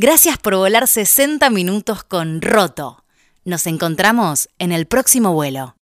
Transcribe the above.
Gracias por volar 60 minutos con Roto. Nos encontramos en el próximo vuelo.